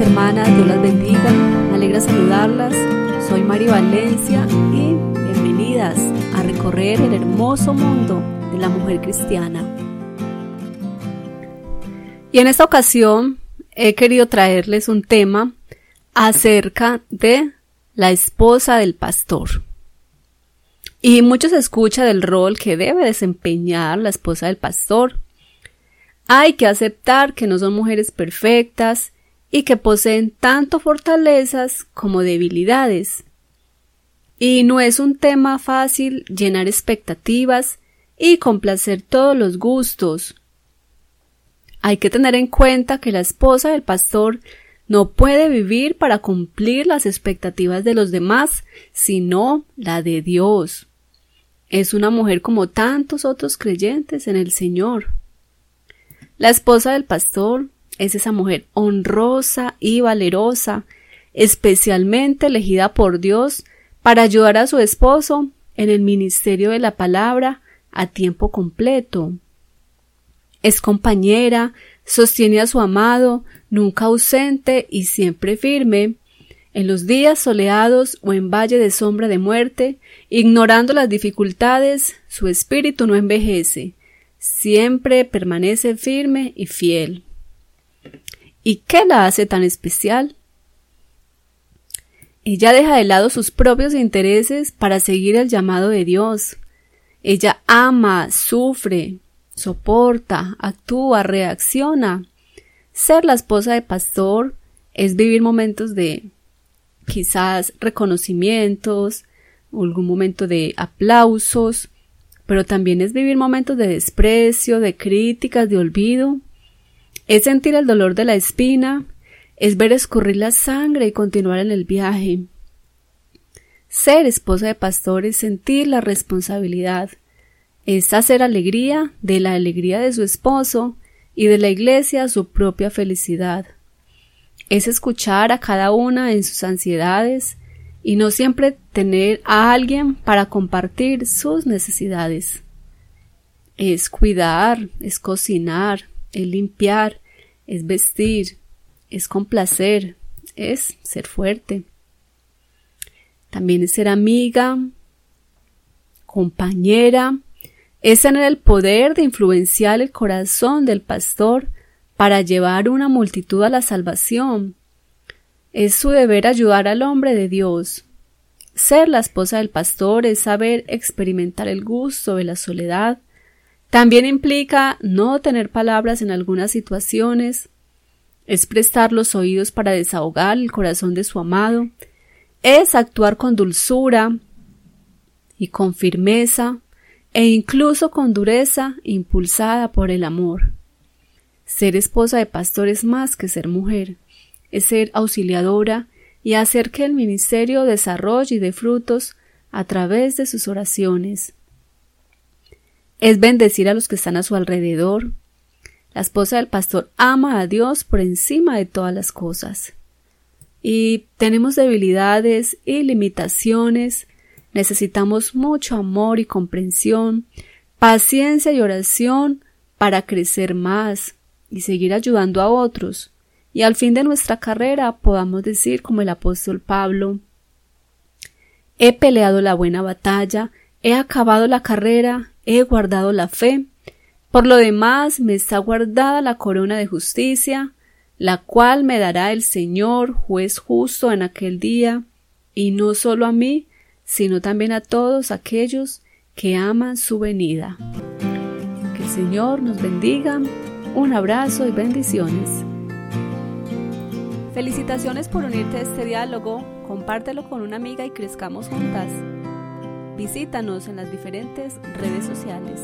hermanas, Dios las bendiga. Me alegra saludarlas. Soy Mari Valencia y bienvenidas a recorrer el hermoso mundo de la mujer cristiana. Y en esta ocasión he querido traerles un tema acerca de la esposa del pastor. Y mucho se escucha del rol que debe desempeñar la esposa del pastor. Hay que aceptar que no son mujeres perfectas y que poseen tanto fortalezas como debilidades. Y no es un tema fácil llenar expectativas y complacer todos los gustos. Hay que tener en cuenta que la esposa del pastor no puede vivir para cumplir las expectativas de los demás, sino la de Dios. Es una mujer como tantos otros creyentes en el Señor. La esposa del pastor es esa mujer honrosa y valerosa, especialmente elegida por Dios para ayudar a su esposo en el ministerio de la palabra a tiempo completo. Es compañera, sostiene a su amado, nunca ausente y siempre firme, en los días soleados o en valle de sombra de muerte, ignorando las dificultades, su espíritu no envejece, siempre permanece firme y fiel. ¿Y qué la hace tan especial? Ella deja de lado sus propios intereses para seguir el llamado de Dios. Ella ama, sufre, soporta, actúa, reacciona. Ser la esposa de pastor es vivir momentos de quizás reconocimientos, algún momento de aplausos, pero también es vivir momentos de desprecio, de críticas, de olvido. Es sentir el dolor de la espina, es ver escurrir la sangre y continuar en el viaje. Ser esposa de pastor es sentir la responsabilidad, es hacer alegría de la alegría de su esposo y de la iglesia su propia felicidad. Es escuchar a cada una en sus ansiedades y no siempre tener a alguien para compartir sus necesidades. Es cuidar, es cocinar, es limpiar, es vestir, es complacer, es ser fuerte. También es ser amiga, compañera, es tener el poder de influenciar el corazón del pastor para llevar una multitud a la salvación. Es su deber ayudar al hombre de Dios. Ser la esposa del pastor es saber experimentar el gusto de la soledad, también implica no tener palabras en algunas situaciones, es prestar los oídos para desahogar el corazón de su amado, es actuar con dulzura y con firmeza e incluso con dureza impulsada por el amor. Ser esposa de pastor es más que ser mujer, es ser auxiliadora y hacer que el ministerio desarrolle y dé frutos a través de sus oraciones es bendecir a los que están a su alrededor. La esposa del pastor ama a Dios por encima de todas las cosas. Y tenemos debilidades y limitaciones, necesitamos mucho amor y comprensión, paciencia y oración para crecer más y seguir ayudando a otros, y al fin de nuestra carrera podamos decir como el apóstol Pablo He peleado la buena batalla, he acabado la carrera, he guardado la fe. Por lo demás me está guardada la corona de justicia, la cual me dará el Señor, juez justo en aquel día, y no solo a mí, sino también a todos aquellos que aman su venida. Que el Señor nos bendiga. Un abrazo y bendiciones. Felicitaciones por unirte a este diálogo. Compártelo con una amiga y crezcamos juntas. Visítanos en las diferentes redes sociales.